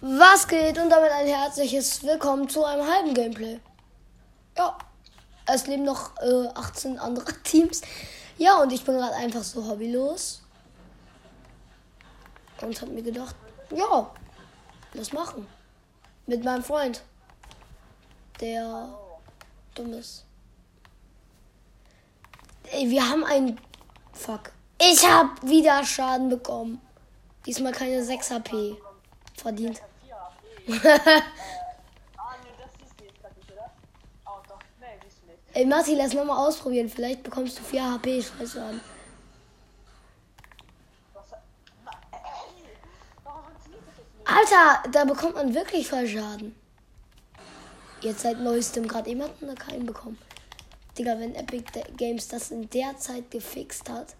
Was geht? Und damit ein herzliches Willkommen zu einem halben Gameplay. Ja, es leben noch äh, 18 andere Teams. Ja, und ich bin gerade einfach so hobbylos. Und hab mir gedacht, ja, was machen. Mit meinem Freund. Der dumm ist. Ey, wir haben einen. Fuck. Ich hab wieder Schaden bekommen. Diesmal keine 6 HP. Verdient. Ey, Matti, lass nochmal ausprobieren. Vielleicht bekommst du 4 HP. Scheiße an. Alter, da bekommt man wirklich voll Schaden. Jetzt seit neuestem gerade jemanden da keinen bekommen. Digga, wenn Epic Games das in der Zeit gefixt hat.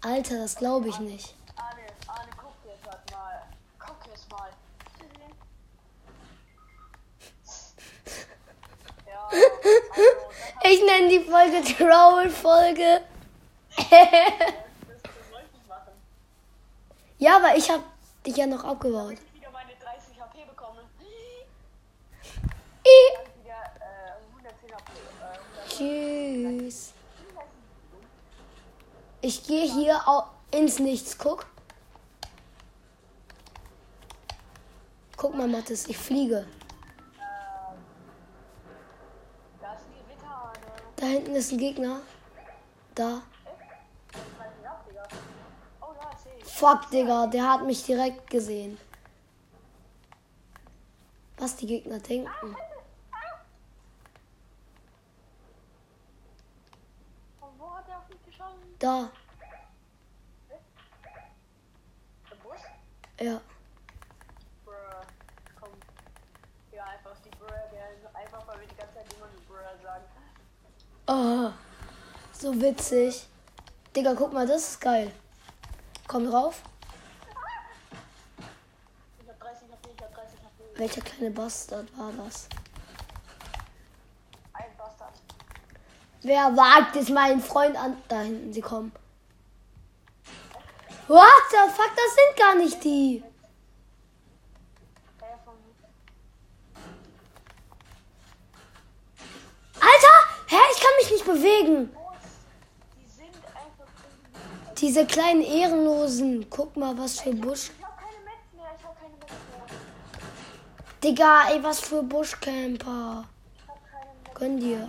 Alter, das glaube ich nicht. Arne, Arne, guck jetzt grad mal. Jetzt mal. Ja, also, Ich nenne die Folge Troll-Folge. ich ja, aber ich habe dich ja noch abgebaut. Ich wieder meine 30 HP bekommen. I- Dann wieder äh, 110 HP. Äh, 100 Tschüss. Ich gehe hier ins Nichts. Guck. Guck mal, Mathis, ich fliege. da hinten ist ein Gegner. Da. Fuck, Digga, der hat mich direkt gesehen. Was die Gegner denken. Da, ja. Bruh. Komm. Ja, einfach die Bruh, der einfach weil wir die ganze Zeit immer die Bruh sagen. Oh, so witzig. Digga, guck mal, das ist geil. Komm drauf. Ich hab 30 HP, ich hab 30 HP. Welcher kleine Bastard war das? Ein Bastard. Wer wagt es meinen Freund an? Da hinten, sie kommen. What the fuck, das sind gar nicht die. bewegen. Diese kleinen Ehrenlosen. Guck mal, was für Busch. Digga, ey, was für Buschcamper. Gönn dir.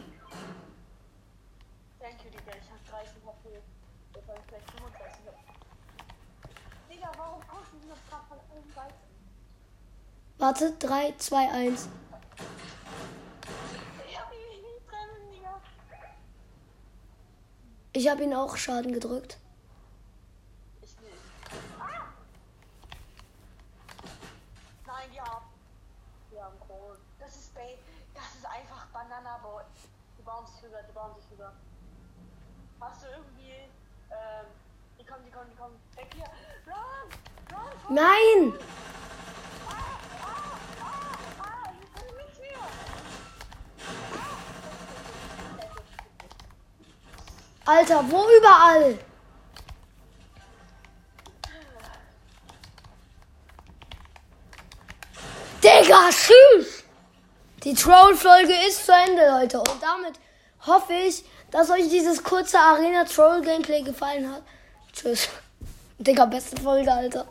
Warte, 3, 2, 1. Ich habe ihn auch Schaden gedrückt. Ich nicht. Ah! Nein, die haben. Die haben Kohl. Das ist Bay. Das ist einfach Banana Boy. Die bauen sich rüber, die bauen sich rüber. Hast du irgendwie. Ähm. Die kommen, die kommen, die kommen. Weg hier. Run! Run! Nein! Alter, wo überall? Digga, tschüss! Die Troll-Folge ist zu Ende, Leute. Und damit hoffe ich, dass euch dieses kurze Arena-Troll-Gameplay gefallen hat. Tschüss. Digga, beste Folge, Alter.